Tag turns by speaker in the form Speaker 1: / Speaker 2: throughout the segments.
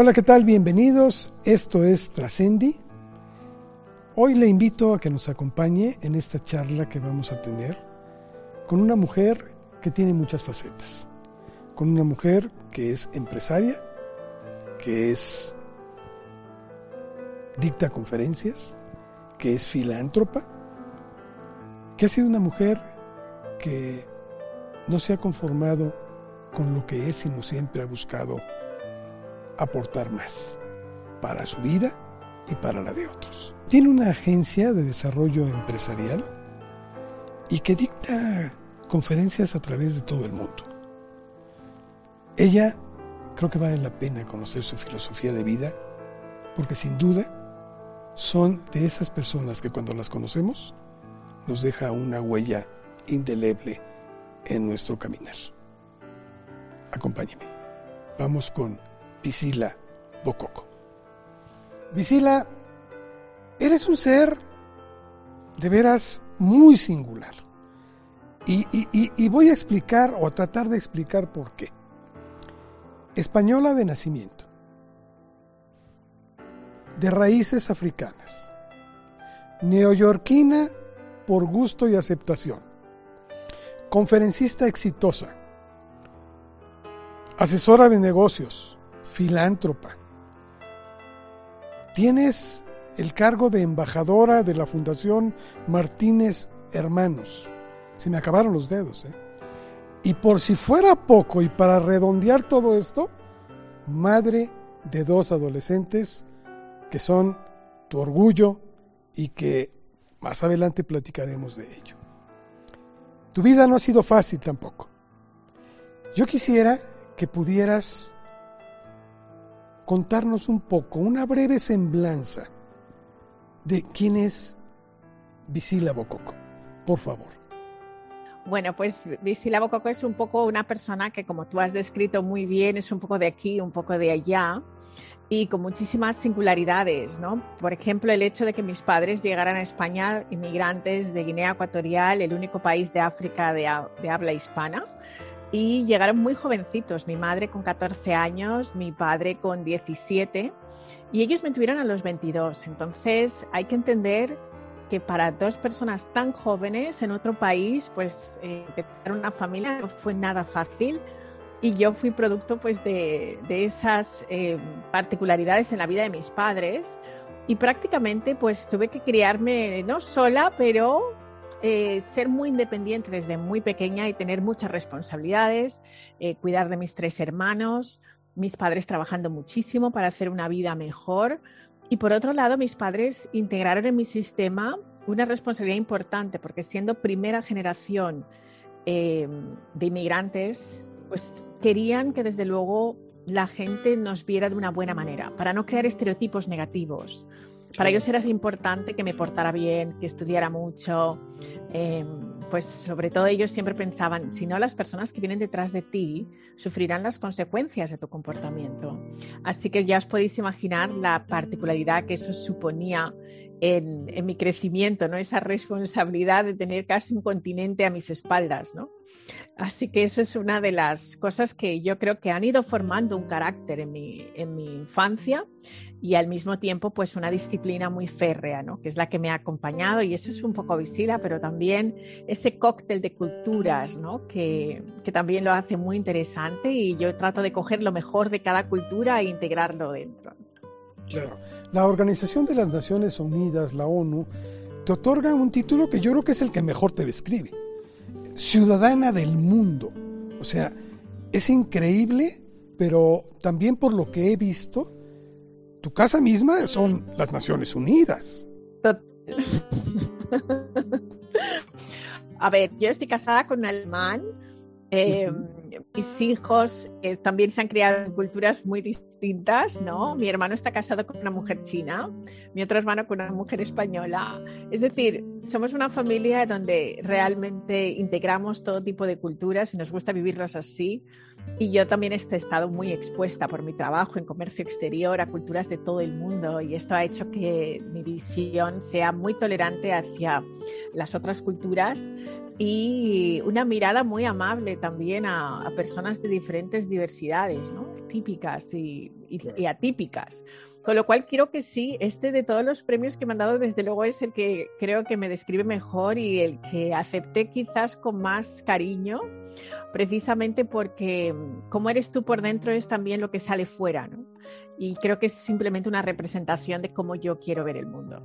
Speaker 1: Hola, ¿qué tal? Bienvenidos. Esto es Trascendi. Hoy le invito a que nos acompañe en esta charla que vamos a tener con una mujer que tiene muchas facetas. Con una mujer que es empresaria, que es dicta conferencias, que es filántropa, que ha sido una mujer que no se ha conformado con lo que es, sino siempre ha buscado aportar más para su vida y para la de otros. Tiene una agencia de desarrollo empresarial y que dicta conferencias a través de todo el mundo. Ella creo que vale la pena conocer su filosofía de vida porque sin duda son de esas personas que cuando las conocemos nos deja una huella indeleble en nuestro caminar. Acompáñeme. Vamos con Visila Bococo. Visila, eres un ser de veras muy singular. Y, y, voy a explicar o a tratar de explicar por qué. Española de nacimiento, de raíces africanas, neoyorquina por gusto y aceptación, conferencista exitosa, asesora de negocios, filántropa. Tienes el cargo de embajadora de la Fundación Martínez Hermanos. Se me acabaron los dedos. ¿eh? Y por si fuera poco y para redondear todo esto, madre de dos adolescentes que son tu orgullo y que más adelante platicaremos de ello. Tu vida no ha sido fácil tampoco. Yo quisiera que pudieras contarnos un poco, una breve semblanza de quién es Visila Bococo, por favor.
Speaker 2: Bueno, pues Visila Bococo es un poco una persona que, como tú has descrito muy bien, es un poco de aquí, un poco de allá y con muchísimas singularidades, ¿no? Por ejemplo, el hecho de que mis padres llegaran a España, inmigrantes de Guinea Ecuatorial, el único país de África de, de habla hispana, y llegaron muy jovencitos, mi madre con 14 años, mi padre con 17 y ellos me tuvieron a los 22. Entonces hay que entender que para dos personas tan jóvenes en otro país, pues eh, empezar una familia no fue nada fácil y yo fui producto pues de, esas eh, particularidades en la vida de mis padres y prácticamente pues tuve que criarme no sola, pero eh, ser muy independiente desde muy pequeña y tener muchas responsabilidades, eh, cuidar de mis tres hermanos, mis padres trabajando muchísimo para hacer una vida mejor. Y por otro lado, mis padres integraron en mi sistema una responsabilidad importante, porque siendo primera generación em, de inmigrantes, pues querían que desde luego la gente nos viera de una buena manera, para no crear estereotipos negativos. Para ellos era importante que me portara bien, que estudiara mucho. Em, pues sobre todo ellos siempre pensaban, si no las personas que vienen detrás de ti sufrirán las consecuencias de tu comportamiento. Así que ya os podéis imaginar la particularidad que eso suponía en, mi crecimiento, ¿no? Esa responsabilidad de tener casi un continente a mis espaldas, ¿no? Así que eso es una de las cosas que yo creo que han ido formando un carácter en mi, en mi infancia y al mismo tiempo pues una disciplina muy férrea, ¿no? Que es la que me ha acompañado y eso es un poco visila, pero también ese cóctel de culturas, ¿no? Que, que también lo hace muy interesante y yo trato de coger lo mejor de cada cultura e integrarlo dentro.
Speaker 1: Claro. La Organización de las Naciones Unidas, la ONU, te otorga un título que yo creo que es el que mejor te describe. Ciudadana del mundo. O sea, es increíble, pero también por lo que he visto, tu casa misma son las Naciones Unidas.
Speaker 2: A ver, yo estoy casada con un alemán. Eh, mis hijos eh, también se han criado en culturas muy distintas, ¿no? Mi hermano está casado con una mujer china, mi otro hermano con una mujer española. Es decir, somos una familia donde realmente integramos todo tipo de culturas y nos gusta vivirlas así. Y yo también he estado muy expuesta por mi trabajo en comercio exterior a culturas de todo el mundo y esto ha hecho que mi visión sea muy tolerante hacia las otras culturas y una mirada muy amable también a, personas de diferentes diversidades, ¿no? típicas y, atípicas. Con lo cual quiero que sí, este de todos los premios que me han dado, desde luego es el que creo que me describe mejor y el que acepté quizás con más cariño, precisamente porque mm, como eres tú por dentro es también lo que sale fuera, ¿no? Y creo que es simplemente una representación de cómo yo quiero ver el mundo.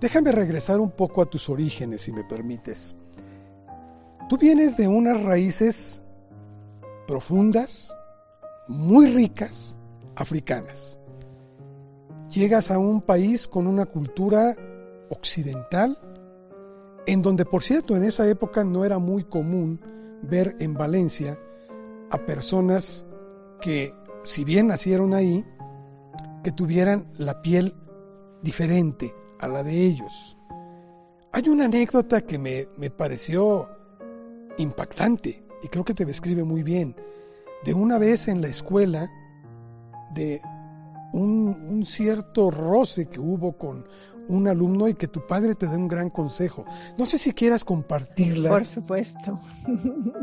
Speaker 1: Déjame regresar un poco a tus orígenes, si me permites. Tú vienes de unas raíces profundas, muy ricas, africanas. Llegas a un país con una cultura occidental, en donde, por cierto, en esa época no era muy común ver en Valencia a personas que, si bien nacieron ahí, que tuvieran la piel diferente a la de ellos. Hay una anécdota que me, me pareció impactante y creo que te describe muy bien. De una vez en la escuela, de un, cierto roce que hubo con un alumno y que tu padre te dé un gran consejo. No sé si quieras compartirla.
Speaker 2: Por supuesto.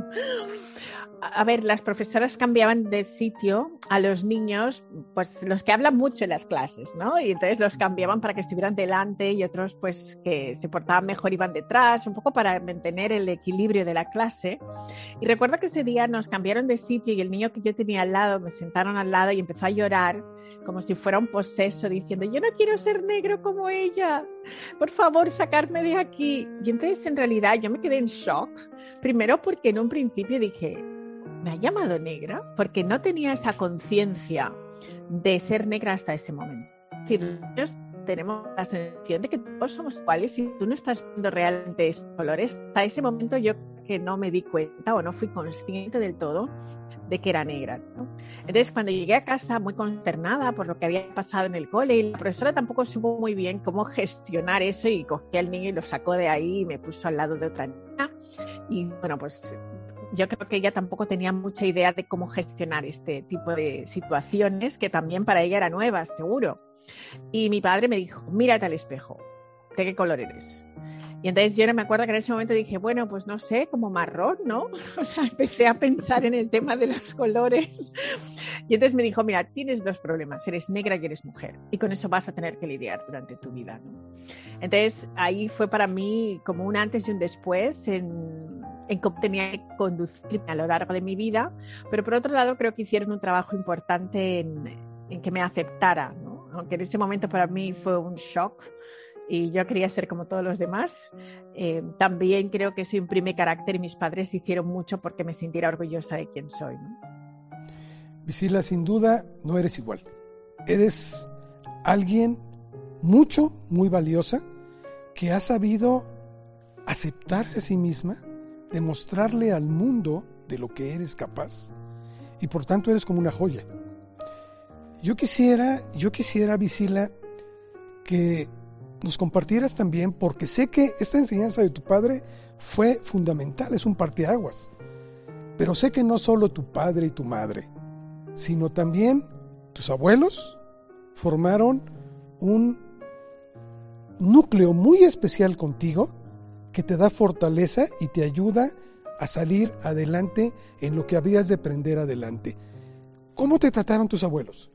Speaker 2: a ver, las profesoras cambiaban de sitio a los niños, pues los que hablan mucho en las clases, ¿no? Y entonces los cambiaban para que estuvieran delante y otros pues que se portaban mejor iban detrás, un poco para mantener el equilibrio de la clase. Y recuerdo que ese día nos cambiaron de sitio y el niño que yo tenía al lado me sentaron al lado y empezó a llorar como si fuera un poseso diciendo, yo no quiero ser negro como ella, por favor, sacarme de aquí. Y entonces en realidad yo me quedé en shock, primero porque en un principio dije, me ha llamado negra porque no tenía esa conciencia de ser negra hasta ese momento. Es decir, tenemos la sensación de que todos somos iguales y tú no estás viendo realmente esos colores. Hasta ese momento yo que no me di cuenta o no fui consciente del todo de que era negra. Entonces, cuando llegué a casa muy consternada por lo que había pasado en el cole, y la profesora tampoco supo muy bien cómo gestionar eso y cogió al niño y lo sacó de ahí y me puso al lado de otra niña. Y bueno, pues yo creo que ella tampoco tenía mucha idea de cómo gestionar este tipo de situaciones, que también para ella eran nuevas, seguro. Y mi padre me dijo, mírate al espejo, ¿de qué color eres? Y entonces yo no me acuerdo que en ese momento dije, bueno, pues no sé, como marrón, ¿no? O sea, empecé a pensar en el tema de los colores. Y entonces me dijo, mira, tienes dos problemas, eres negra y eres mujer. Y con eso vas a tener que lidiar durante tu vida. ¿no? Entonces ahí fue para mí como un antes y un después en, en cómo tenía que conducirme a lo largo de mi vida. Pero por otro lado, creo que hicieron un trabajo importante en, en que me aceptara, ¿no? Aunque en ese momento para mí fue un shock y yo quería ser como todos los demás. Eh, también creo que eso imprime carácter y mis padres hicieron mucho porque me sintiera orgullosa de quién soy. ¿no?
Speaker 1: Sin duda no eres igual. Eres alguien mucho, muy valiosa, que ha sabido aceptarse a sí misma, demostrarle al mundo de lo que eres capaz y por tanto eres como una joya. Yo quisiera, yo quisiera, Visila, que nos compartieras también, porque sé que esta enseñanza de tu padre fue fundamental, es un parteaguas. Pero sé que no solo tu padre y tu madre, sino también tus abuelos formaron un núcleo muy especial contigo te da fortaleza y te ayuda a salir adelante en lo que habías de aprender adelante. ¿Cómo te trataron tus abuelos?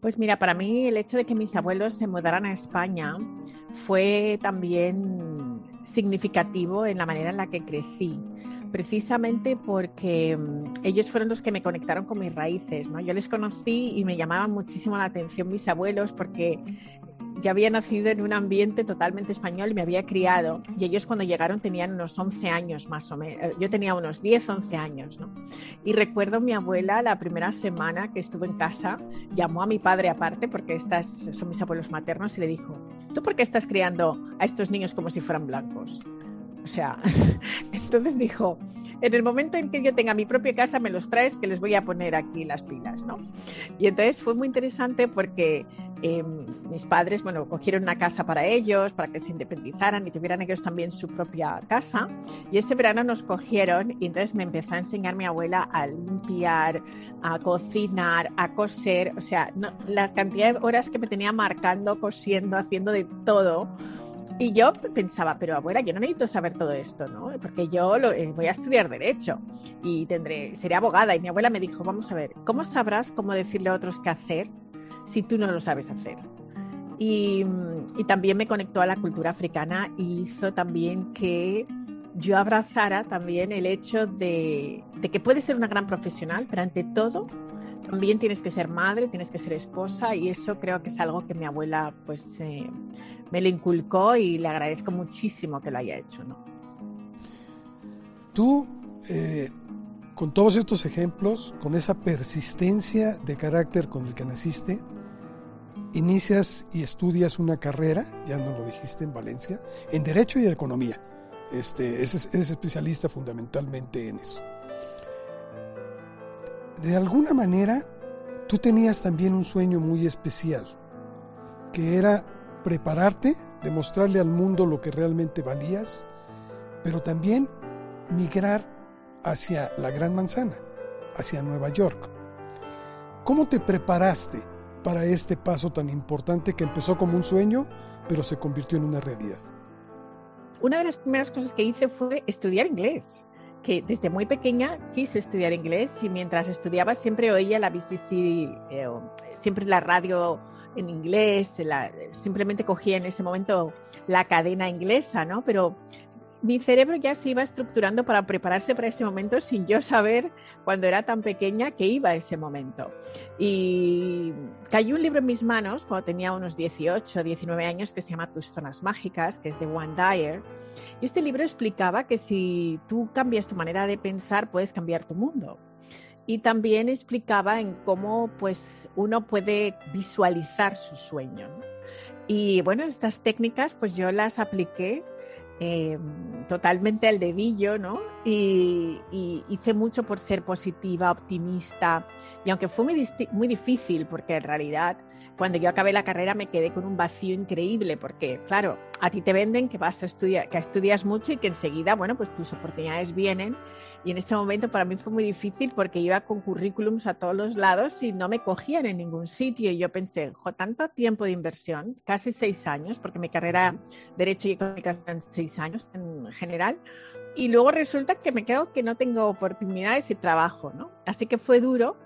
Speaker 2: Pues mira, para mí el hecho de que mis abuelos se mudaran a España fue también significativo en la manera en la que crecí, precisamente porque mm, ellos fueron los que me conectaron con mis raíces, ¿no? Yo les conocí y me llamaban muchísimo la atención mis abuelos porque yo había nacido en un ambiente totalmente español y me había criado. Y ellos cuando llegaron tenían unos 11 años más o menos. Eh, yo tenía unos 10, 11 años, ¿no? Y recuerdo mi abuela la primera semana que estuvo en casa, llamó a mi padre aparte, porque estas son mis abuelos maternos, y le dijo, ¿tú por qué estás criando a estos niños como si fueran blancos? O sea, entonces dijo, en el momento en que yo tenga mi propia casa, me los traes que les voy a poner aquí las pilas, ¿no? Y entonces fue muy interesante porque eh, mis padres, bueno, cogieron una casa para ellos, para que se independizaran y tuvieran ellos también su propia casa. Y ese verano nos cogieron y entonces me empezó a enseñar mi abuela a limpiar, a cocinar, a coser, o sea, las cantidades de horas que me tenía marcando, cosiendo, haciendo de todo y yo pensaba, pero abuela, yo no necesito saber todo esto, ¿no? Porque yo eh, voy a estudiar Derecho y tendré, seré abogada. Y mi abuela me dijo, vamos a ver, ¿cómo sabrás cómo decirle a otros qué hacer si tú no lo sabes hacer? Y, y también me conectó a la cultura africana y hizo también que yo abrazara también el hecho de, de que puedes ser una gran profesional, pero ante todo también tienes que ser madre, tienes que ser esposa y eso creo que es algo que mi abuela pues eh, me lo inculcó y le agradezco muchísimo que lo haya hecho. ¿no?
Speaker 1: Tú, eh, con todos estos ejemplos, con esa persistencia de carácter con el que naciste, inicias y estudias una carrera, ya no lo dijiste en Valencia, en Derecho y Economía. Este, eres especialista fundamentalmente en eso de alguna manera tú tenías también un sueño muy especial, que era prepararte, demostrarle al mundo lo que realmente valías, pero también migrar hacia la Gran Manzana, hacia Nueva York. ¿Cómo te preparaste para este paso tan importante que empezó como un sueño, pero se convirtió en una realidad?
Speaker 2: Una de las primeras cosas que hice fue estudiar inglés que desde muy pequeña quise estudiar inglés y mientras estudiaba siempre oía la BBC, eh, siempre la radio en inglés, simplemente cogía en ese momento la cadena inglesa, ¿no? Pero mi cerebro ya se iba estructurando para prepararse para ese momento sin yo saber cuando era tan pequeña que iba a ese momento. Y cayó un libro en mis manos cuando tenía unos 18, 19 años que se llama Tus zonas mágicas, que es de One Dyer. Y este libro explicaba que si tú cambias tu manera de pensar, puedes cambiar tu mundo. Y también explicaba en cómo pues, uno puede visualizar su sueño. Y bueno, estas técnicas pues yo las apliqué eh, totalmente al dedillo, ¿no? Y, hice mucho por ser positiva, optimista, y aunque fue muy, muy difícil, porque en realidad cuando yo acabé la carrera me quedé con un vacío increíble, porque claro, a ti te venden que vas a estudiar, que estudias mucho y que enseguida, bueno, pues tus oportunidades vienen. Y en ese momento para mí fue muy difícil porque iba con currículums a todos los lados y no me cogían en ningún sitio. Y yo pensé, jo, tanto tiempo de inversión, casi seis años, porque mi carrera Derecho y Económica eran seis años en general. Y luego resulta que me quedo que no tengo oportunidades y trabajo, ¿no? Así que fue duro.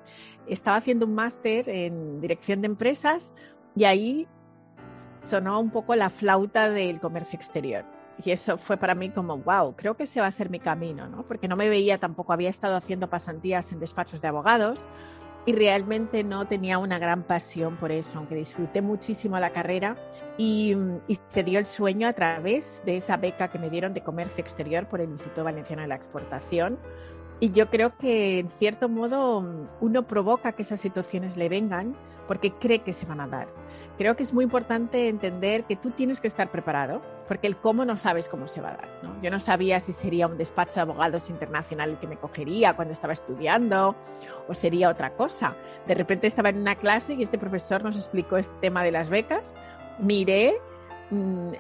Speaker 2: Estaba haciendo un máster en dirección de empresas y ahí sonó un poco la flauta del comercio exterior. Y eso fue para mí como, wow, creo que ese va a ser mi camino, ¿no? Porque no me veía tampoco, había estado haciendo pasantías en despachos de abogados y realmente no tenía una gran pasión por eso, aunque disfruté muchísimo la carrera y, y, se dio el sueño a través de esa beca que me dieron de comercio exterior por el Instituto Valenciano de la Exportación. Y yo creo que en cierto modo uno provoca que esas situaciones le vengan porque cree que se van a dar creo que es muy importante entender que tú tienes que estar preparado, porque el cómo no sabes cómo se va a dar. Yo no sabía si sería un despacho de abogados internacional el que me cogería cuando estaba estudiando o sería otra cosa. De repente estaba en una clase y este profesor nos explicó este tema de las becas. Miré Mm,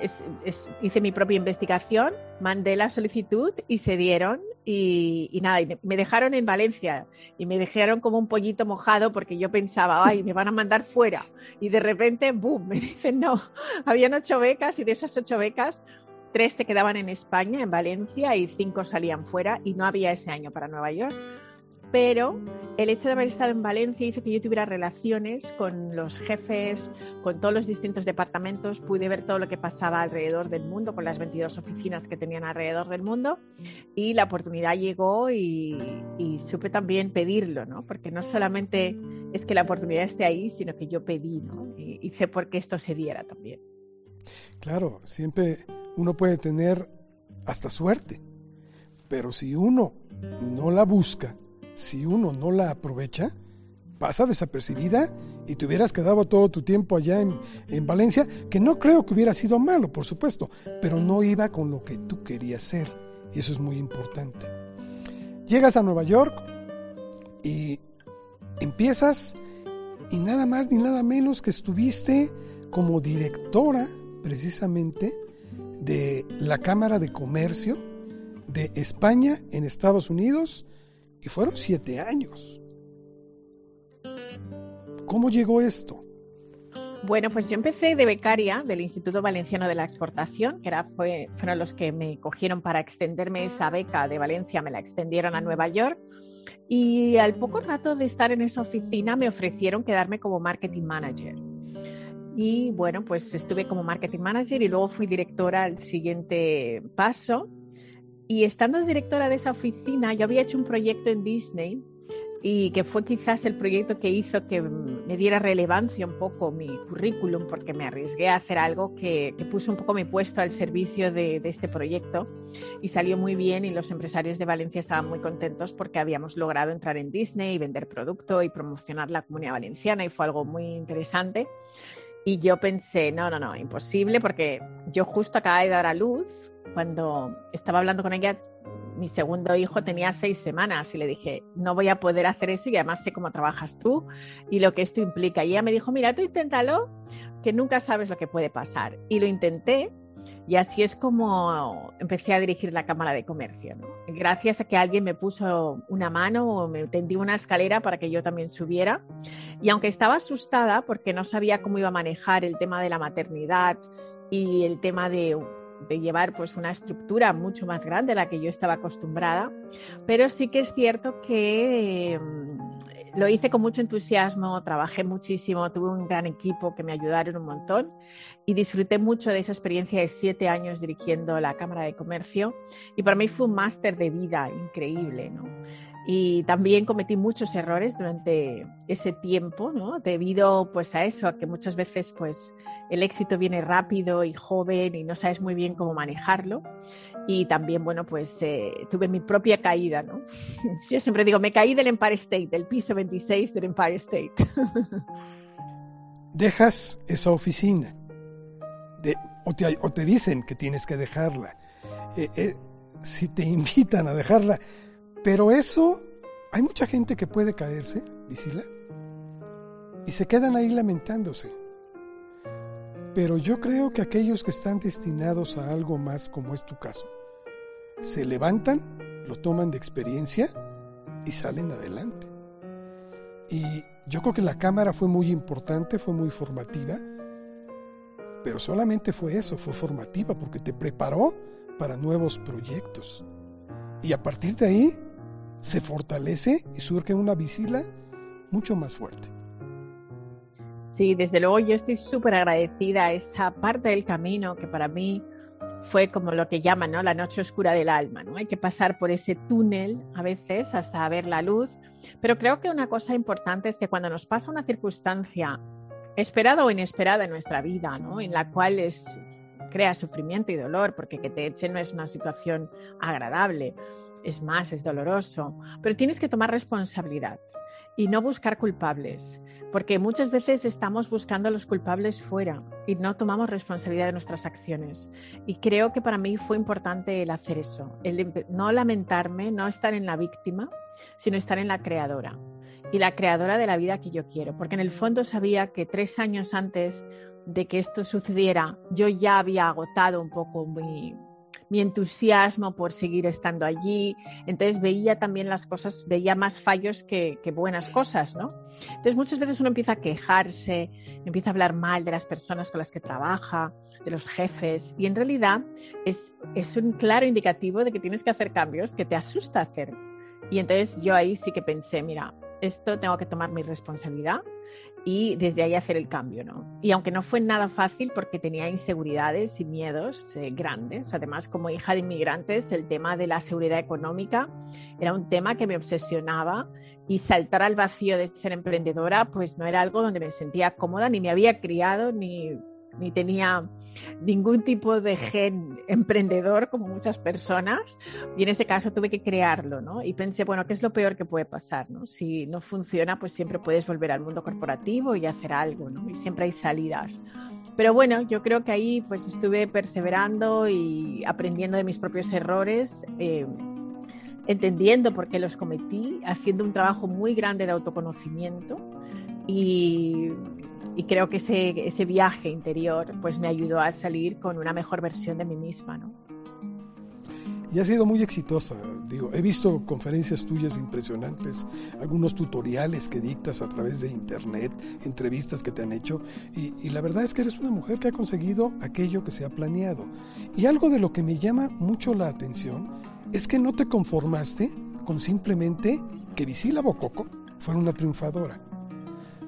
Speaker 2: hice mi propia investigación, mandé la solicitud y se dieron y, nada, me, dejaron en Valencia y me dejaron como un pollito mojado porque yo pensaba, ay, me van a mandar fuera y de repente, boom, me dicen no, habían ocho becas y de esas ocho becas tres se quedaban en España, en Valencia y cinco salían fuera y no había ese año para Nueva York pero el hecho de haber estado en Valencia hizo que yo tuviera relaciones con los jefes, con todos los distintos departamentos, pude ver todo lo que pasaba alrededor del mundo, con las 22 oficinas que tenían alrededor del mundo, y la oportunidad llegó y, supe también pedirlo, ¿no? Porque no solamente es que la oportunidad esté ahí, sino que yo pedí, ¿no? Y hice por qué esto se diera también.
Speaker 1: Claro, siempre uno puede tener hasta suerte, pero si uno no la busca, si uno no la aprovecha, pasa desapercibida y te hubieras quedado todo tu tiempo allá en, Valencia, que no creo que hubiera sido malo, por supuesto, pero no iba con lo que tú querías ser, y eso es muy importante. Llegas a Nueva York y empiezas y nada más ni nada menos que estuviste como directora precisamente de la Cámara de Comercio de España en Estados Unidos y fueron siete años. ¿Cómo llegó esto?
Speaker 2: Bueno, pues yo empecé de becaria del Instituto Valenciano de la Exportación, que era, fue, fueron los que me cogieron para extenderme esa beca de Valencia, me la extendieron a Nueva York. Y al poco rato de estar en esa oficina me ofrecieron quedarme como marketing manager. Y bueno, pues estuve como marketing manager y luego fui directora al siguiente paso. Y estando directora de esa oficina, yo había hecho un proyecto en Disney y que fue quizás el proyecto que hizo que me diera relevancia un poco mi currículum, porque me arriesgué a hacer algo que, puso un poco mi puesto al servicio de, de, este proyecto y salió muy bien y los empresarios de Valencia estaban muy contentos porque habíamos logrado entrar en Disney y vender producto y promocionar la comunidad valenciana y fue algo muy interesante. Y yo pensé, no, no, no, imposible, porque yo justo acababa de dar a luz, cuando estaba hablando con ella, mi segundo hijo tenía seis semanas y le dije, no voy a poder hacer eso y además sé cómo trabajas tú y lo que esto implica. Y ella me dijo, mira, tú inténtalo, que nunca sabes lo que puede pasar. Y lo intenté y así es como empecé a dirigir la Cámara de Comercio. Gracias a que alguien me puso una mano o me tendió una escalera para que yo también subiera. Y aunque estaba asustada porque no sabía cómo iba a manejar el tema de la maternidad y el tema de de llevar pues una estructura mucho más grande a la que yo estaba acostumbrada, pero sí que es cierto que lo hice con mucho entusiasmo, trabajé muchísimo, tuve un gran equipo que me ayudaron un montón y disfruté mucho de esa experiencia de siete años dirigiendo la Cámara de Comercio y para mí fue un máster de vida increíble, ¿no? y también cometí muchos errores durante ese tiempo, ¿no? Debido pues a eso, a que muchas veces pues el éxito viene rápido y joven y no sabes muy bien cómo manejarlo. Y también, bueno, pues eh, tuve mi propia caída, ¿no? Yo siempre digo, me caí del Empire State, del piso 26 del Empire State.
Speaker 1: Dejas esa oficina o, te, o, te, dicen que tienes que dejarla. Eh, eh, si te invitan a dejarla, pero eso, hay mucha gente que puede caerse, Visila, y se quedan ahí lamentándose. Pero yo creo que aquellos que están destinados a algo más, como es tu caso, se levantan, lo toman de experiencia y salen adelante. Y yo creo que la cámara fue muy importante, fue muy formativa, pero solamente fue eso, fue formativa porque te preparó para nuevos proyectos. Y a partir de ahí se fortalece y surge una visila mucho más fuerte.
Speaker 2: Sí, desde luego yo estoy súper agradecida a esa parte del camino que para mí fue como lo que llaman ¿no? la noche oscura del alma. ¿no? Hay que pasar por ese túnel a veces hasta ver la luz. Pero creo que una cosa importante es que cuando nos pasa una circunstancia esperada o inesperada en nuestra vida, ¿no? en la cual es, crea sufrimiento y dolor, porque que te echen no es una situación agradable, es más, es doloroso, pero tienes que tomar responsabilidad y no buscar culpables, porque muchas veces estamos buscando a los culpables fuera y no tomamos responsabilidad de nuestras acciones. Y creo que para mí fue importante el hacer eso, el no lamentarme, no estar en la víctima, sino estar en la creadora y la creadora de la vida que yo quiero, porque en el fondo sabía que tres años antes de que esto sucediera, yo ya había agotado un poco mi, mi entusiasmo por seguir estando allí. Entonces veía también las cosas, veía más fallos que, buenas cosas, ¿no? Entonces muchas veces uno empieza a quejarse, empieza a hablar mal de las personas con las que trabaja, de los jefes, y en realidad es, es un claro indicativo de que tienes que hacer cambios que te asusta hacer. Y entonces yo ahí sí que pensé, mira, esto tengo que tomar mi responsabilidad y desde ahí hacer el cambio, ¿no? Y aunque no fue nada fácil porque tenía inseguridades y miedos eh, grandes, además como hija de inmigrantes, el tema de la seguridad económica era un tema que me obsesionaba y saltar al vacío de ser emprendedora pues no era algo donde me sentía cómoda, ni me había criado, ni ni tenía ningún tipo de gen emprendedor como muchas personas y en ese caso tuve que crearlo, ¿no? Y pensé, bueno, ¿qué es lo peor que puede pasar, ¿no? Si no funciona, pues siempre puedes volver al mundo corporativo y hacer algo, ¿no? Y siempre hay salidas. Pero bueno, yo creo que ahí pues estuve perseverando y aprendiendo de mis propios errores. Eh, entendiendo por qué los cometí, haciendo un trabajo muy grande de autoconocimiento y y creo que ese, ese viaje interior pues me ayudó a salir con una mejor versión de mí misma. ¿no?
Speaker 1: y ha sido muy exitosa. Digo, he visto conferencias tuyas impresionantes, algunos tutoriales que dictas a través de internet, entrevistas que te han hecho, y, y, la verdad es que eres una mujer que ha conseguido aquello que se ha planeado. Y algo de lo que me llama mucho la atención es que no te conformaste con simplemente que Visila Bococo fuera una triunfadora,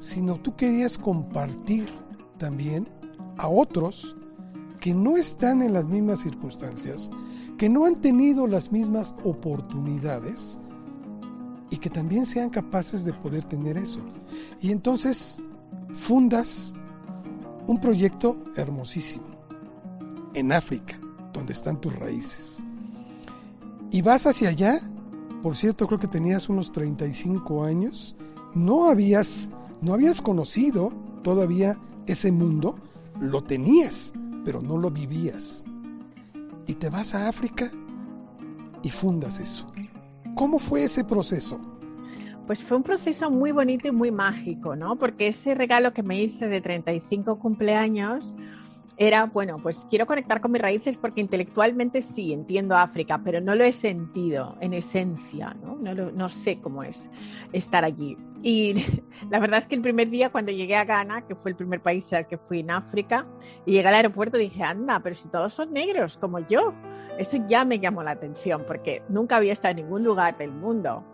Speaker 1: sino tú querías compartir también a otros que no están en las mismas circunstancias, que no han tenido las mismas oportunidades y que también sean capaces de poder tener eso. Y entonces fundas un proyecto hermosísimo en África, donde están tus raíces. Y vas hacia allá, por cierto, creo que tenías unos 35 años, no habías no habías conocido todavía ese mundo, lo tenías, pero no lo vivías y te vas a África y fundas eso. ¿Cómo fue ese proceso?
Speaker 2: Pues fue un proceso muy bonito y muy mágico, ¿no? Porque ese regalo que me hice de 35 cumpleaños era, bueno, pues quiero conectar con mis raíces porque intelectualmente sí, entiendo África, pero no lo he sentido en esencia, ¿no? No, sé cómo es estar allí. Y la verdad es que el primer día cuando llegué a Ghana, que fue el primer país al que fui en África, y llegué al aeropuerto dije, anda, pero si todos son negros como yo, eso ya me llamó la atención porque nunca había estado en ningún lugar del mundo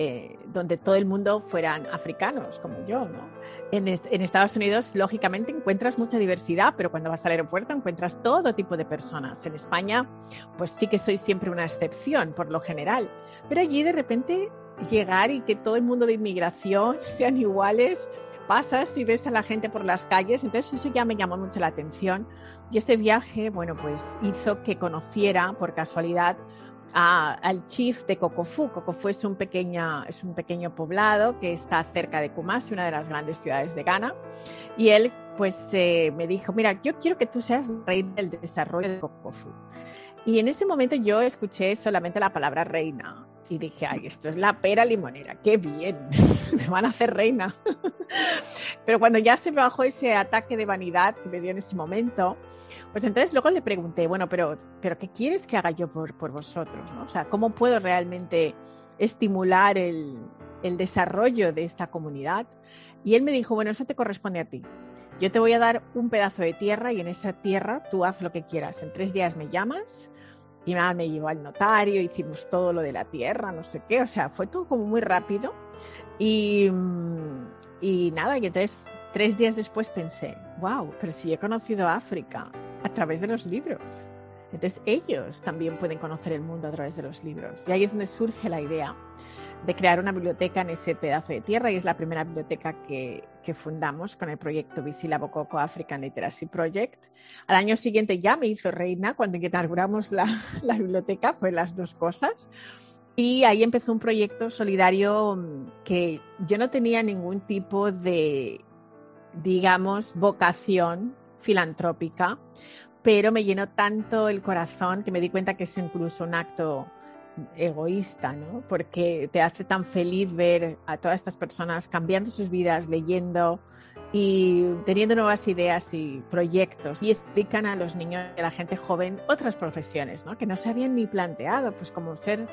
Speaker 2: eh, donde todo el mundo fueran africanos, como yo, ¿no? En, en, Estados Unidos, lógicamente, encuentras mucha diversidad, pero cuando vas al aeropuerto encuentras todo tipo de personas. En España, pues sí que soy siempre una excepción, por lo general. Pero allí, de repente, llegar y que todo el mundo de inmigración sean iguales, pasas y ves a la gente por las calles, entonces eso ya me llamó mucho la atención. Y ese viaje, bueno, pues hizo que conociera, por casualidad, al chief de Cocofu. Cocofu es un, pequeña, es un pequeño poblado que está cerca de Kumasi, una de las grandes ciudades de Ghana. Y él pues eh, me dijo, mira, yo quiero que tú seas reina del desarrollo de Cocofu. Y en ese momento yo escuché solamente la palabra reina y dije, ay, esto es la pera limonera, qué bien, me van a hacer reina. Pero cuando ya se me bajó ese ataque de vanidad que me dio en ese momento, pues entonces luego le pregunté, bueno, pero, pero ¿qué quieres que haga yo por, por vosotros? ¿no? O sea, ¿cómo puedo realmente estimular el, el desarrollo de esta comunidad? Y él me dijo, bueno, eso te corresponde a ti. Yo te voy a dar un pedazo de tierra y en esa tierra tú haz lo que quieras. En tres días me llamas y nada, me llevó al notario, hicimos todo lo de la tierra, no sé qué. O sea, fue todo como muy rápido. Y, y nada, y entonces tres días después pensé, wow, pero si he conocido África a través de los libros. Entonces ellos también pueden conocer el mundo a través de los libros. Y ahí es donde surge la idea de crear una biblioteca en ese pedazo de tierra y es la primera biblioteca que, fundamos con el proyecto Visila Bococo African Literacy Project. Al año siguiente ya me hizo reina cuando inauguramos la, la biblioteca, pues las dos cosas. Y ahí empezó un proyecto solidario mm, que yo no tenía ningún tipo de, digamos, vocación filantrópica, pero me llenó tanto el corazón que me di cuenta que es incluso un acto egoísta, ¿no? Porque te hace tan feliz ver a todas estas personas cambiando sus vidas, leyendo, y teniendo nuevas ideas y proyectos y explican a los niños y a la gente joven otras profesiones ¿no? que no se habían ni planteado, pues como ser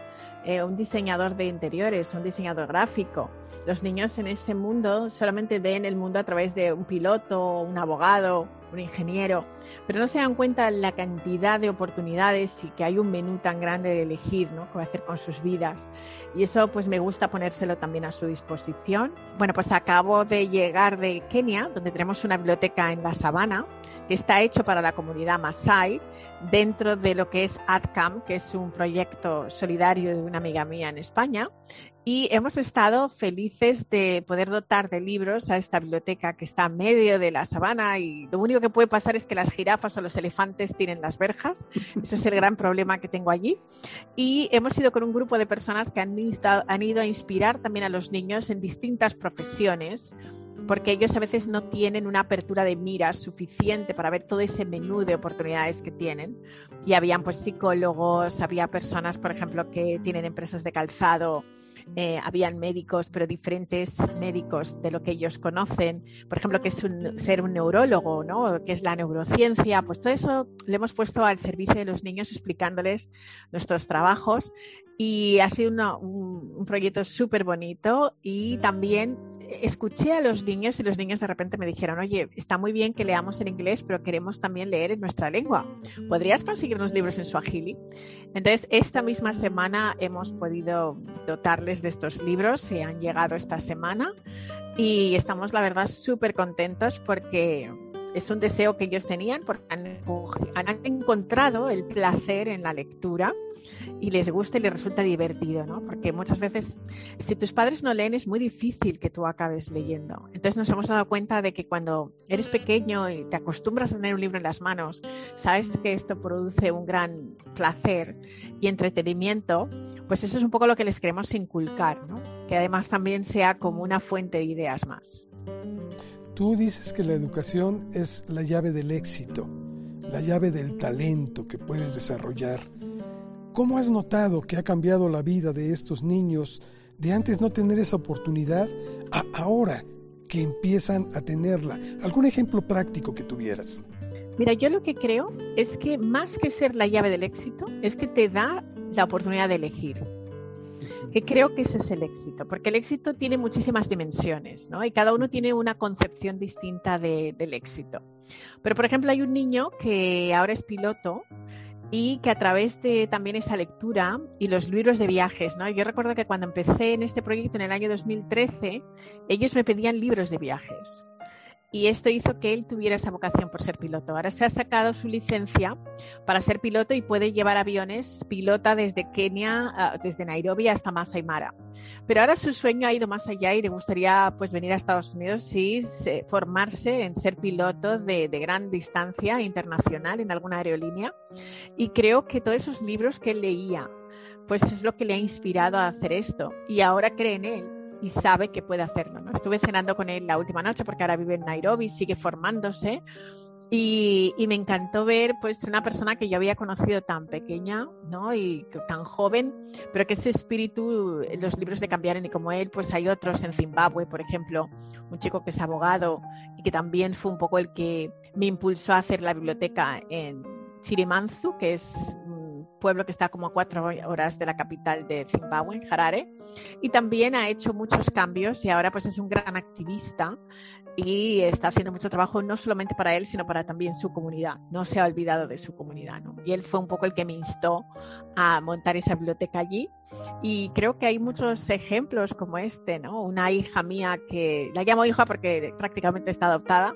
Speaker 2: eh, un diseñador de interiores, un diseñador gráfico. Los niños en ese mundo solamente ven el mundo a través de un piloto, un abogado, un ingeniero, pero no se dan cuenta la cantidad de oportunidades y que hay un menú tan grande de elegir, ¿no? ¿Qué hacer con sus vidas? Y eso pues me gusta ponérselo también a su disposición. Bueno, pues acabo de llegar de Kenia, donde tenemos una biblioteca en la sabana, que está hecho para la comunidad Masai, dentro de lo que es AdCamp, que es un proyecto solidario de una amiga mía en España, y hemos estado felices de poder dotar de libros a esta biblioteca que está en medio de la sabana y lo único que puede pasar es que las jirafas o los elefantes tienen las verjas. Ese es el gran problema que tengo allí. Y hemos ido con un grupo de personas que han, han ido a inspirar también a los niños en distintas profesiones porque ellos a veces no tienen una apertura de miras suficiente para ver todo ese menú de oportunidades que tienen. Y habían pues psicólogos, había personas, por ejemplo, que tienen empresas de calzado eh, habían médicos, pero diferentes médicos de lo que ellos conocen. Por ejemplo, que es ser un neurólogo, ¿no? Que es la neurociencia. Pues todo eso le hemos puesto al servicio de los niños explicándoles nuestros trabajos y ha sido un, proyecto súper bonito y también escuché a los niños y los niños de repente me dijeron, oye, está muy bien que leamos en inglés, pero queremos también leer en nuestra lengua. ¿Podrías conseguirnos libros en Swahili? Entonces, esta misma semana hemos podido dotarles de estos libros, se han llegado esta semana y estamos, la verdad, súper contentos porque es un deseo que ellos tenían porque han, encontrado el placer en la lectura y les gusta y les resulta divertido, ¿no? Porque muchas veces, si tus padres no leen, es muy difícil que tú acabes leyendo. Entonces nos hemos dado cuenta de que cuando eres pequeño y te acostumbras a tener un libro en las manos, sabes que esto produce un gran placer y entretenimiento, pues eso es un poco lo que les queremos inculcar, ¿no? Que además también sea como una fuente de ideas más.
Speaker 1: Tú dices que la educación es la llave del éxito, la llave del talento que puedes desarrollar. ¿Cómo has notado que ha cambiado la vida de estos niños de antes no tener esa oportunidad a ahora que empiezan a tenerla? ¿Algún ejemplo práctico que tuvieras?
Speaker 2: Mira, yo lo que creo es que más que ser la llave del éxito, es que te da la oportunidad de elegir que creo que ese es el éxito, porque el éxito tiene muchísimas dimensiones, ¿no? Y cada uno tiene una concepción distinta del éxito. Pero, por ejemplo, hay un niño que ahora es piloto y que a través de también esa lectura y los libros de viajes, ¿no? Yo recuerdo que cuando empecé en este proyecto en el año 2013, ellos me pedían libros de viajes y esto hizo que él tuviera esa vocación por ser piloto. Ahora se ha sacado su licencia para ser piloto y puede llevar aviones, pilota desde Kenia, ah, desde Nairobi hasta Masai Mara. Pero ahora su sueño ha ido más allá y le gustaría pues venir a Estados Unidos y formarse en ser piloto de, de gran distancia internacional en alguna aerolínea. Y creo que todos esos libros que leía, pues es lo que le ha inspirado a hacer esto. Y ahora cree en él y sabe que puede hacerlo. ¿no? Estuve cenando con él la última noche porque ahora vive en Nairobi, sigue formándose. Y, me encantó ver pues una persona que yo había conocido tan pequeña ¿no? y tan joven, pero que ese espíritu, los libros le cambiaron y como él, pues hay otros en Zimbabue, por ejemplo, un chico que es abogado y que también fue un poco el que me impulsó a hacer la biblioteca en Chirimanzu, que es pueblo que está como a cuatro horas de la capital de Zimbabue, Harare, y también ha hecho muchos cambios y ahora pues es un gran activista y está haciendo mucho trabajo no solamente para él, sino para también su comunidad. No se ha olvidado de su comunidad, ¿no? Y él fue un poco el que me instó a montar esa biblioteca allí. Y creo que hay muchos ejemplos como este, ¿no? Una hija mía que la llamo hija porque prácticamente está adoptada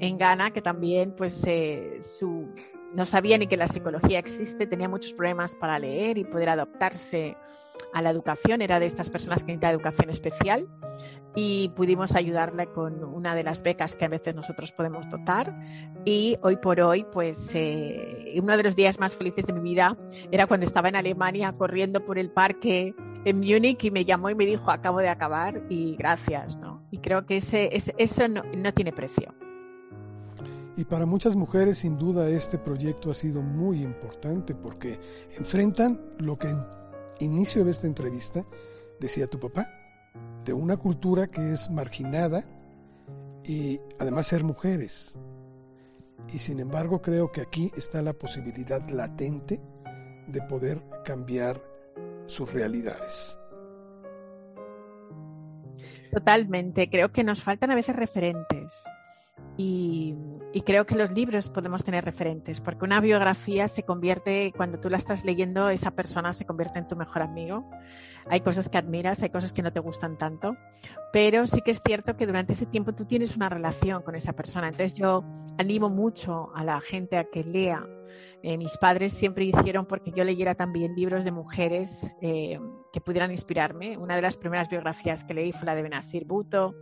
Speaker 2: en Ghana, que también pues eh, su no sabía ni que la psicología existe, tenía muchos problemas para leer y poder adaptarse a la educación, era de estas personas que necesita educación especial y pudimos ayudarle con una de las becas que a veces nosotros podemos dotar y hoy por hoy pues eh, uno de los días más felices de mi vida era cuando estaba en Alemania corriendo por el parque en Múnich y me llamó y me dijo acabo de acabar y gracias, ¿no? Y creo que ese, eso no tiene precio.
Speaker 1: Y para muchas mujeres sin duda este proyecto ha sido muy importante porque enfrentan lo que en inicio de esta entrevista decía tu papá, de una cultura que es marginada y además ser mujeres. Y sin embargo creo que aquí está la posibilidad latente de poder cambiar sus realidades.
Speaker 2: Totalmente, creo que nos faltan a veces referentes. Y, creo que los libros podemos tener referentes, porque una biografía se convierte, cuando tú la estás leyendo, esa persona se convierte en tu mejor amigo. Hay cosas que admiras, hay cosas que no te gustan tanto, pero sí que es cierto que durante ese tiempo tú tienes una relación con esa persona. Entonces yo animo mucho a la gente a que lea. Eh, mis padres siempre hicieron porque yo leyera también libros de mujeres eh, que pudieran inspirarme. Una de las primeras biografías que leí fue la de Benazir Bhutto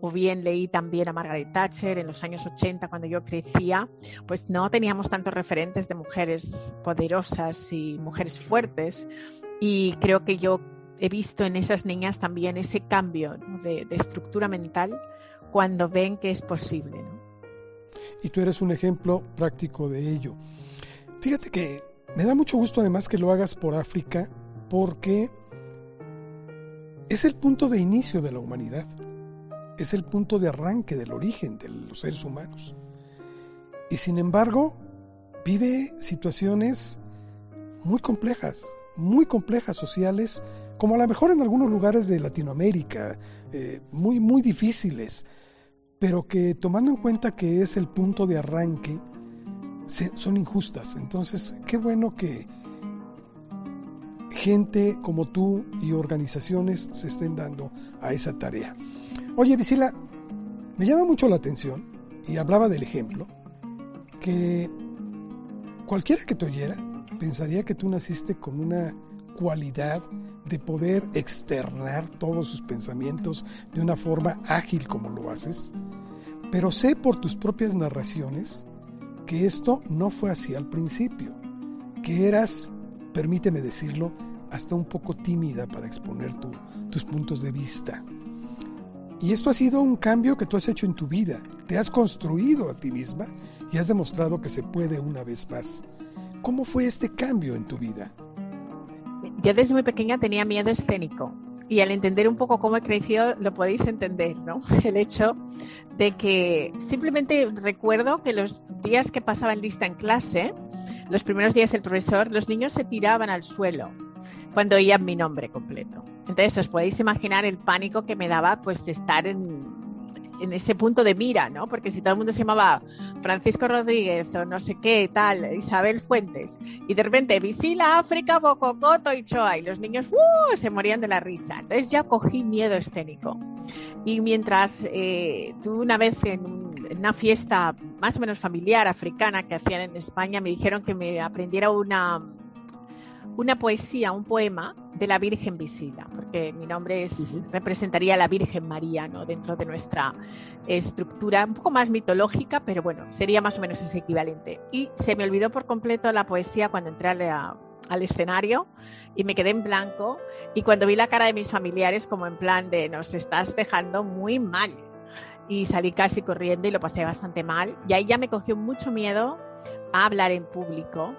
Speaker 2: o bien leí también a Margaret Thatcher en los años 80 cuando yo crecía, pues no teníamos tantos referentes de mujeres poderosas y mujeres fuertes y creo que yo he visto en esas niñas también ese cambio de, estructura mental cuando ven que es posible.
Speaker 1: Y tú eres un ejemplo práctico de ello. Fíjate que me da mucho gusto además que lo hagas por África porque es el punto de inicio de la humanidad, es el punto de arranque del origen de los seres humanos. Y sin embargo, vive situaciones muy complejas, muy complejas sociales, como a lo mejor en algunos lugares de Latinoamérica, eh, muy, muy difíciles, pero que tomando en cuenta que es el punto de arranque, son injustas. Entonces, qué bueno que gente como tú y organizaciones se estén dando a esa tarea. Oye, Visila, me llama mucho la atención, y hablaba del ejemplo, que cualquiera que te oyera pensaría que tú naciste con una cualidad de poder externar todos sus pensamientos de una forma ágil como lo haces, pero sé por tus propias narraciones que esto no fue así al principio, que eras, permíteme decirlo, hasta un poco tímida para exponer tus puntos de vista. Y esto ha sido un cambio que tú has hecho en tu vida, te has construido a ti misma y has demostrado que se puede una vez más. ¿Cómo fue este cambio en tu vida?
Speaker 2: Yo desde muy pequeña tenía miedo escénico y al entender un poco cómo he crecido lo podéis entender, ¿no? El hecho de que simplemente recuerdo que los días que pasaba en lista en clase, los primeros días el profesor, los niños se tiraban al suelo cuando oían mi nombre completo. Entonces os podéis imaginar el pánico que me daba pues de estar en, en ese punto de mira, ¿no? Porque si todo el mundo se llamaba Francisco Rodríguez o no sé qué, tal, Isabel Fuentes, y de repente Visila, África, Bococoto y Choa, y los niños se morían de la risa. Entonces ya cogí miedo escénico. Y mientras eh, una vez en, una fiesta más o menos familiar africana que hacían en España, me dijeron que me aprendiera una una poesía, un poema de la Virgen Visila, porque mi nombre es, representaría a la Virgen María ¿no? dentro de nuestra estructura, un poco más mitológica, pero bueno, sería más o menos ese equivalente. Y se me olvidó por completo la poesía cuando entré al escenario y me quedé en blanco y cuando vi la cara de mis familiares como en plan de nos estás dejando muy mal y salí casi corriendo y lo pasé bastante mal y ahí ya me cogió mucho miedo a hablar en público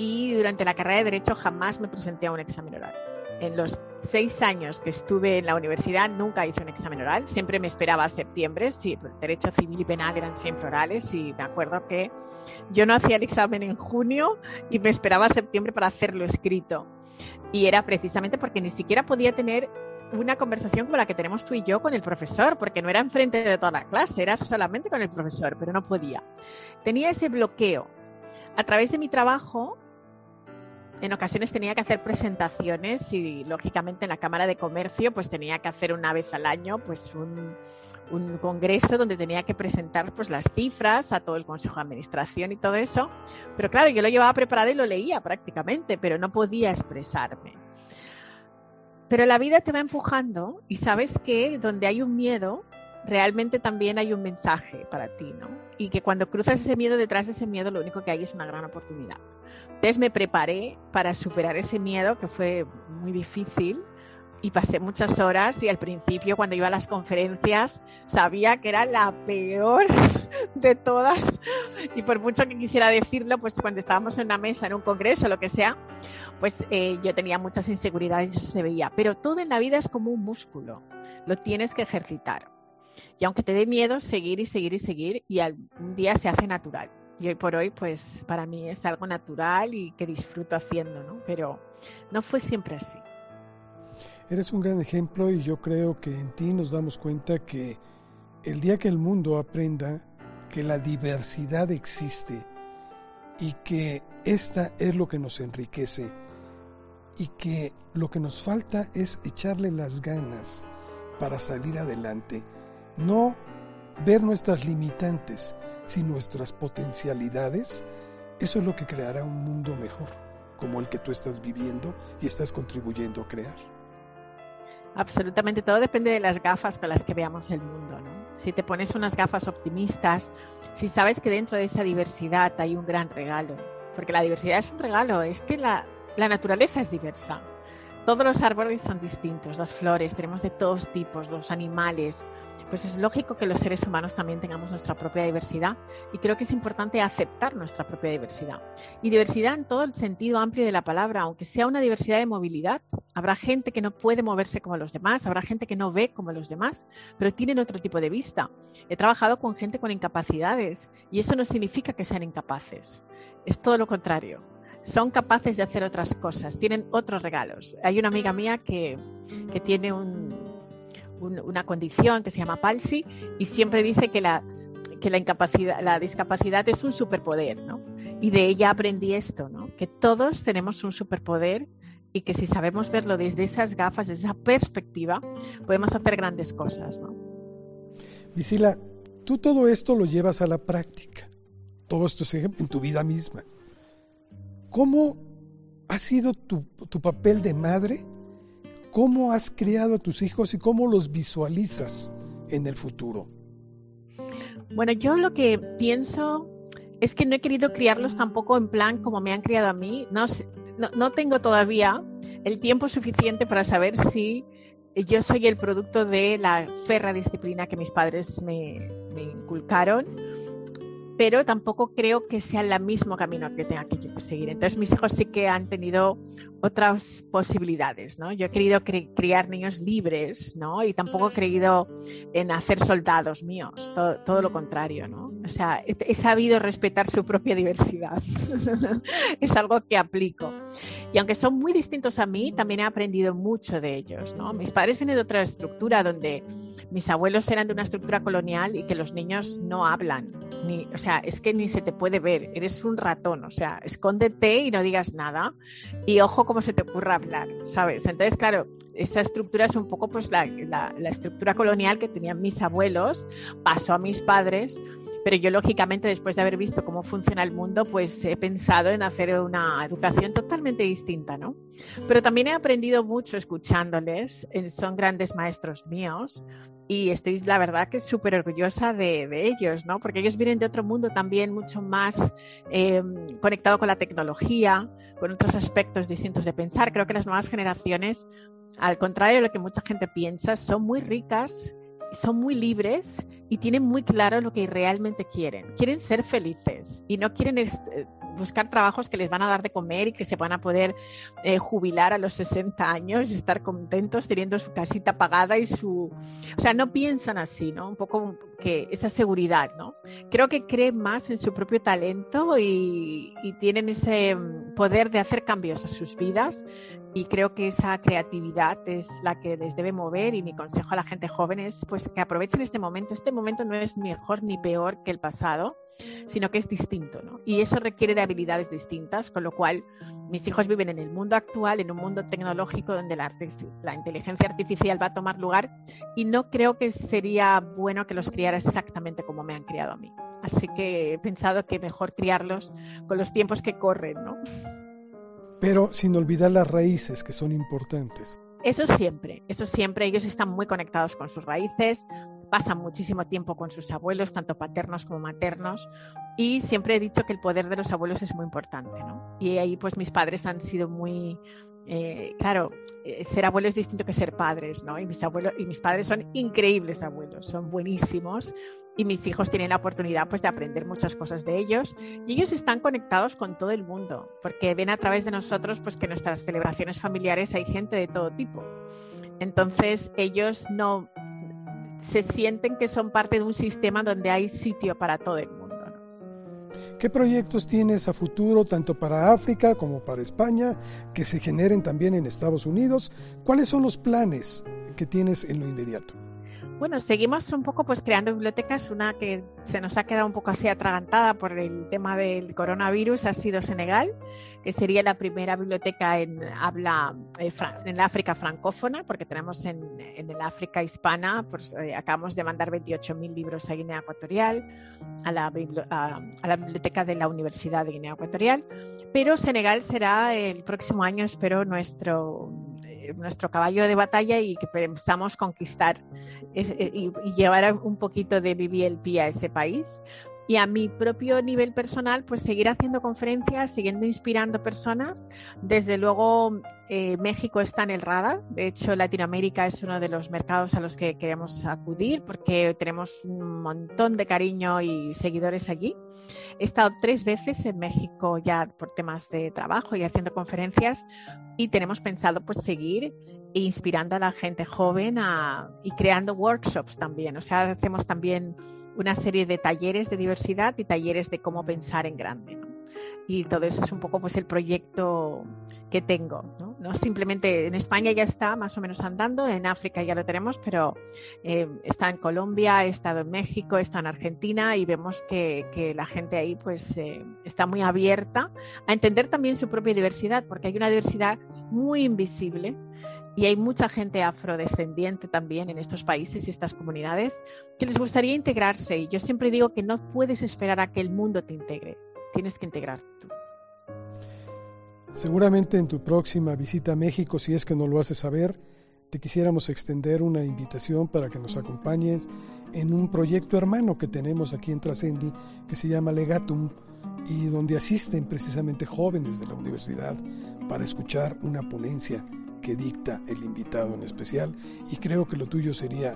Speaker 2: y durante la carrera de Derecho jamás me presenté a un examen oral. En los seis años que estuve en la universidad nunca hice un examen oral, siempre me esperaba a septiembre, sí, derecho civil y penal eran siempre orales y me acuerdo que yo no hacía el examen en junio y me esperaba a septiembre para hacerlo escrito. Y era precisamente porque ni siquiera podía tener una conversación como la que tenemos tú y yo con el profesor, porque no era enfrente de toda la clase, era solamente con el profesor, pero no podía. Tenía ese bloqueo. A través de mi trabajo en ocasiones tenía que hacer presentaciones y lógicamente en la Cámara de Comercio pues tenía que hacer una vez al año pues un, congreso donde tenía que presentar pues las cifras a todo el Consejo de Administración y todo eso. Pero claro, yo lo llevaba preparado y lo leía prácticamente, pero no podía expresarme. Pero la vida te va empujando y sabes que donde hay un miedo, realmente también hay un mensaje para ti, ¿no? Y que cuando cruzas ese miedo, detrás de ese miedo, lo único que hay es una gran oportunidad. Entonces me preparé para superar ese miedo que fue muy difícil y pasé muchas horas y al principio cuando iba a las conferencias sabía que era la peor de todas y por mucho que quisiera decirlo, pues cuando estábamos en una mesa, en un congreso, lo que sea, pues eh, yo tenía muchas inseguridades y eso se veía. Pero todo en la vida es como un músculo, lo tienes que ejercitar. Y aunque te dé miedo, seguir y seguir y seguir y un día se hace natural. Y hoy por hoy, pues para mí es algo natural y que disfruto haciendo, ¿no? Pero no fue siempre así.
Speaker 1: Eres un gran ejemplo y yo creo que en ti nos damos cuenta que el día que el mundo aprenda que la diversidad existe y que esta es lo que nos enriquece y que lo que nos falta es echarle las ganas para salir adelante, no ver nuestras limitantes, sino nuestras potencialidades, eso es lo que creará un mundo mejor, como el que tú estás viviendo y estás contribuyendo a crear.
Speaker 2: Absolutamente, todo depende de las gafas con las que veamos el mundo. ¿no? Si te pones unas gafas optimistas, si sabes que dentro de esa diversidad hay un gran regalo, porque la diversidad es un regalo, es que la, la naturaleza es diversa. Todos los árboles son distintos, las flores, tenemos de todos tipos, los animales. Pues es lógico que los seres humanos también tengamos nuestra propia diversidad y creo que es importante aceptar nuestra propia diversidad. Y diversidad en todo el sentido amplio de la palabra, aunque sea una diversidad de movilidad. Habrá gente que no puede moverse como los demás, habrá gente que no ve como los demás, pero tienen otro tipo de vista. He trabajado con gente con incapacidades y eso no significa que sean incapaces, es todo lo contrario son capaces de hacer otras cosas, tienen otros regalos. Hay una amiga mía que, tiene una condición que se llama palsy y siempre dice que la, que la incapacidad, la discapacidad es un superpoder, ¿no? Y de ella aprendí esto, ¿no? Que todos tenemos un superpoder y que si sabemos verlo desde esas gafas, desde esa perspectiva, podemos hacer grandes cosas.
Speaker 1: Visila, tú todo esto lo llevas a la práctica, todo esto es en tu vida misma. ¿Cómo ha sido tu, papel de madre? ¿Cómo has criado a tus hijos y cómo los visualizas en el futuro?
Speaker 2: Bueno, yo lo que pienso es que no he querido criarlos tampoco en plan como me han criado a mí. No, no, tengo todavía el tiempo suficiente para saber si yo soy el producto de la ferra disciplina que mis padres me inculcaron pero tampoco creo que sea el mismo camino que tenga que yo seguir. Entonces mis hijos sí que han tenido otras posibilidades, ¿no? Yo he querido criar niños libres, ¿no? Y tampoco he creído en hacer soldados míos, todo, lo contrario, ¿no? O sea, he, sabido respetar su propia diversidad. es algo que aplico. Y aunque son muy distintos a mí, también he aprendido mucho de ellos, ¿no? Mis padres vienen de otra estructura donde mis abuelos eran de una estructura colonial y que los niños no hablan, ni, o sea, es que ni se te puede ver, eres un ratón, o sea, escóndete y no digas nada y ojo cómo se te ocurra hablar, ¿sabes? Entonces, claro, esa estructura es un poco pues la, la estructura colonial que tenían mis abuelos, pasó a mis padres pero yo, lógicamente, después de haber visto cómo funciona el mundo, pues he pensado en hacer una educación totalmente distinta, ¿no? Pero también he aprendido mucho escuchándoles, son grandes maestros míos y estoy, la verdad, que súper orgullosa de, ellos, ¿no? Porque ellos vienen de otro mundo también mucho más em, conectado con la tecnología, con otros aspectos distintos de pensar. Creo que las nuevas generaciones, al contrario de lo que mucha gente piensa, son muy ricas son muy libres y tienen muy claro lo que realmente quieren. Quieren ser felices y no quieren buscar trabajos que les van a dar de comer y que se van a poder eh, jubilar a los 60 años y estar contentos teniendo su casita pagada y su... O sea, no piensan así, ¿no? Un poco que esa seguridad, ¿no? Creo que creen más en su propio talento y, y tienen ese mm, poder de hacer cambios a sus vidas y creo que esa creatividad es la que les debe mover y mi consejo a la gente joven es pues que aprovechen este momento. Este momento no es mejor ni peor que el pasado sino que es distinto, ¿no? Y eso requiere de habilidades distintas, con lo cual mis hijos viven en el mundo actual, en un mundo tecnológico donde la, inteligencia artificial va a tomar lugar y no creo que sería bueno que los criara exactamente como me han criado a mí. Así que he pensado que mejor criarlos con los tiempos que corren, ¿no?
Speaker 1: Pero sin olvidar las raíces que son importantes.
Speaker 2: Eso siempre, eso siempre. Ellos están muy conectados con sus raíces, pasan muchísimo tiempo con sus abuelos, tanto paternos como maternos, y siempre he dicho que el poder de los abuelos es muy importante, ¿no? Y ahí pues mis padres han sido muy, eh, claro, eh, ser abuelo es distinto que ser padres, ¿no? Y mis abuelos y mis padres son increíbles abuelos, son buenísimos y mis hijos tienen la oportunidad pues de aprender muchas cosas de ellos y ellos están conectados con todo el mundo porque ven a través de nosotros pues que en nuestras celebraciones familiares hay gente de todo tipo. Entonces ellos no se sienten que son parte de un sistema donde hay sitio para todo el mundo.
Speaker 1: ¿Qué proyectos tienes a futuro tanto para África como para España que se generen también en Estados Unidos? ¿Cuáles son los planes que tienes en lo inmediato?
Speaker 2: Bueno, seguimos un poco pues creando bibliotecas. Una que se nos ha quedado un poco así atragantada por el tema del coronavirus ha sido Senegal, que sería la primera biblioteca en habla eh, en la África francófona, porque tenemos en, el África hispana, pues, eh, acabamos de mandar 28.000 libros a Guinea Ecuatorial, a la, a la biblioteca de la Universidad de Guinea Ecuatorial. Pero Senegal será el próximo año, espero, nuestro nuestro caballo de batalla y que pensamos conquistar eh, y, llevar un poquito de BBLP a ese país. Y a mi propio nivel personal, pues seguir haciendo conferencias, siguiendo inspirando personas. Desde luego, eh, México está en el radar. De hecho, Latinoamérica es uno de los mercados a los que queremos acudir porque tenemos un montón de cariño y seguidores allí. He estado tres veces en México ya por temas de trabajo y haciendo conferencias y tenemos pensado pues seguir inspirando a la gente joven y creando workshops también. O sea, hacemos también una serie de talleres de diversidad y talleres de cómo pensar en grande. Y todo eso es un poco pues el proyecto que tengo. Simplemente en España ya está más o menos andando, en África ya lo tenemos, pero eh, está en Colombia, he estado en México, está en Argentina y vemos que, la gente ahí pues eh, está muy abierta a entender también su propia diversidad, porque hay una diversidad muy invisible y hay mucha gente afrodescendiente también en estos países y estas comunidades que les gustaría integrarse. Y yo siempre digo que no puedes esperar a que el mundo te integre, tienes que integrar tú.
Speaker 1: Seguramente en tu próxima visita a México, si es que no lo haces saber, te quisiéramos extender una invitación para que nos acompañes en un proyecto hermano que tenemos aquí en Trascendi que se llama Legatum y donde asisten precisamente jóvenes de la universidad para escuchar una ponencia que dicta el invitado en especial. Y creo que lo tuyo sería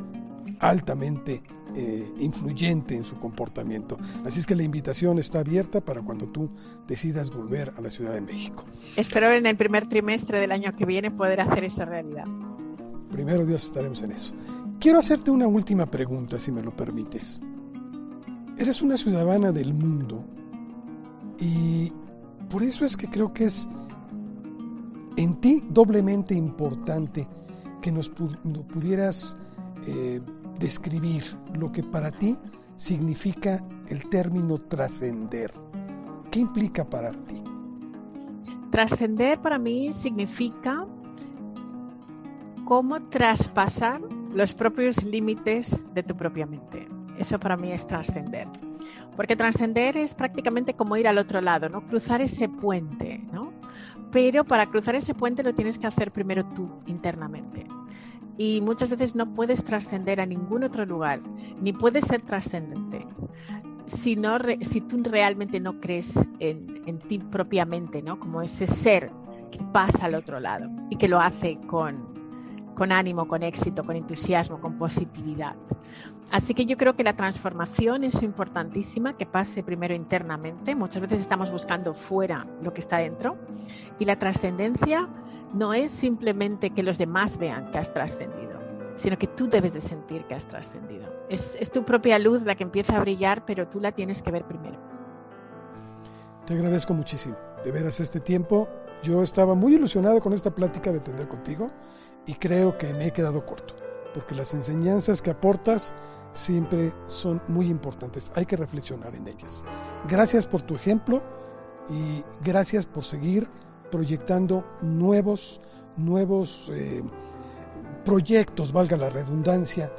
Speaker 1: altamente eh, influyente en su comportamiento. Así es que la invitación está abierta para cuando tú decidas volver a la Ciudad de México.
Speaker 2: Espero en el primer trimestre del año que viene poder hacer esa realidad.
Speaker 1: Primero Dios estaremos en eso. Quiero hacerte una última pregunta, si me lo permites. Eres una ciudadana del mundo y por eso es que creo que es en ti doblemente importante que nos pudieras eh, describir lo que para ti significa el término trascender. ¿Qué implica para ti?
Speaker 2: Trascender para mí significa cómo traspasar los propios límites de tu propia mente. Eso para mí es trascender. Porque trascender es prácticamente como ir al otro lado, ¿no? Cruzar ese puente, ¿no? Pero para cruzar ese puente lo tienes que hacer primero tú internamente. Y muchas veces no puedes trascender a ningún otro lugar, ni puedes ser trascendente si, no, si tú realmente no crees en, en ti propiamente, ¿no? Como ese ser que pasa al otro lado y que lo hace con, con ánimo, con éxito, con entusiasmo, con positividad. Así que yo creo que la transformación es importantísima, que pase primero internamente. Muchas veces estamos buscando fuera lo que está dentro. Y la trascendencia no es simplemente que los demás vean que has trascendido, sino que tú debes de sentir que has trascendido. Es, es tu propia luz la que empieza a brillar, pero tú la tienes que ver primero.
Speaker 1: Te agradezco muchísimo. De veras, este tiempo yo estaba muy ilusionado con esta plática de tener contigo y creo que me he quedado corto, porque las enseñanzas que aportas siempre son muy importantes, hay que reflexionar en ellas. Gracias por tu ejemplo y gracias por seguir proyectando nuevos, nuevos eh, proyectos, valga la redundancia,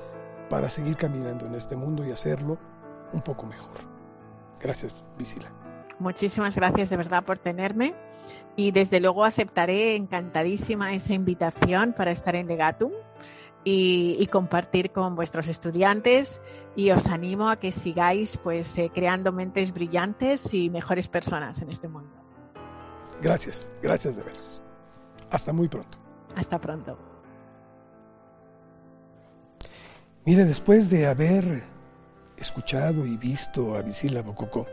Speaker 1: para seguir caminando en este mundo y hacerlo un poco mejor. Gracias, Visila.
Speaker 2: Muchísimas gracias de verdad por tenerme y desde luego aceptaré encantadísima esa invitación para estar en Legatum y, compartir con vuestros estudiantes y os animo a que sigáis pues eh, creando mentes brillantes y mejores personas en este mundo.
Speaker 1: Gracias, gracias de veras. Hasta muy pronto.
Speaker 2: Hasta pronto.
Speaker 1: Mire, después de haber escuchado y visto a Visila Bococo,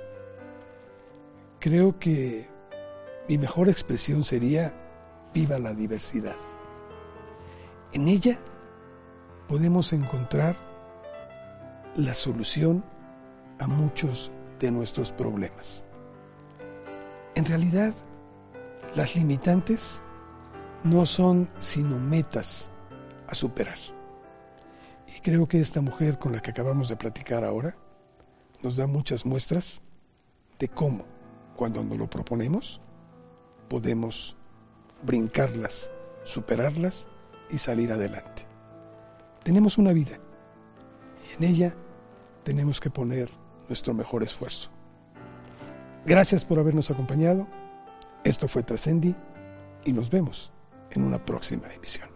Speaker 1: creo que mi mejor expresión sería viva la diversidad. En ella podemos encontrar la solución a muchos de nuestros problemas. En realidad, las limitantes no son sino metas a superar. Y creo que esta mujer con la que acabamos de platicar ahora nos da muchas muestras de cómo cuando nos lo proponemos, podemos brincarlas, superarlas y salir adelante. Tenemos una vida y en ella tenemos que poner nuestro mejor esfuerzo. Gracias por habernos acompañado. Esto fue Trascendi y nos vemos en una próxima emisión.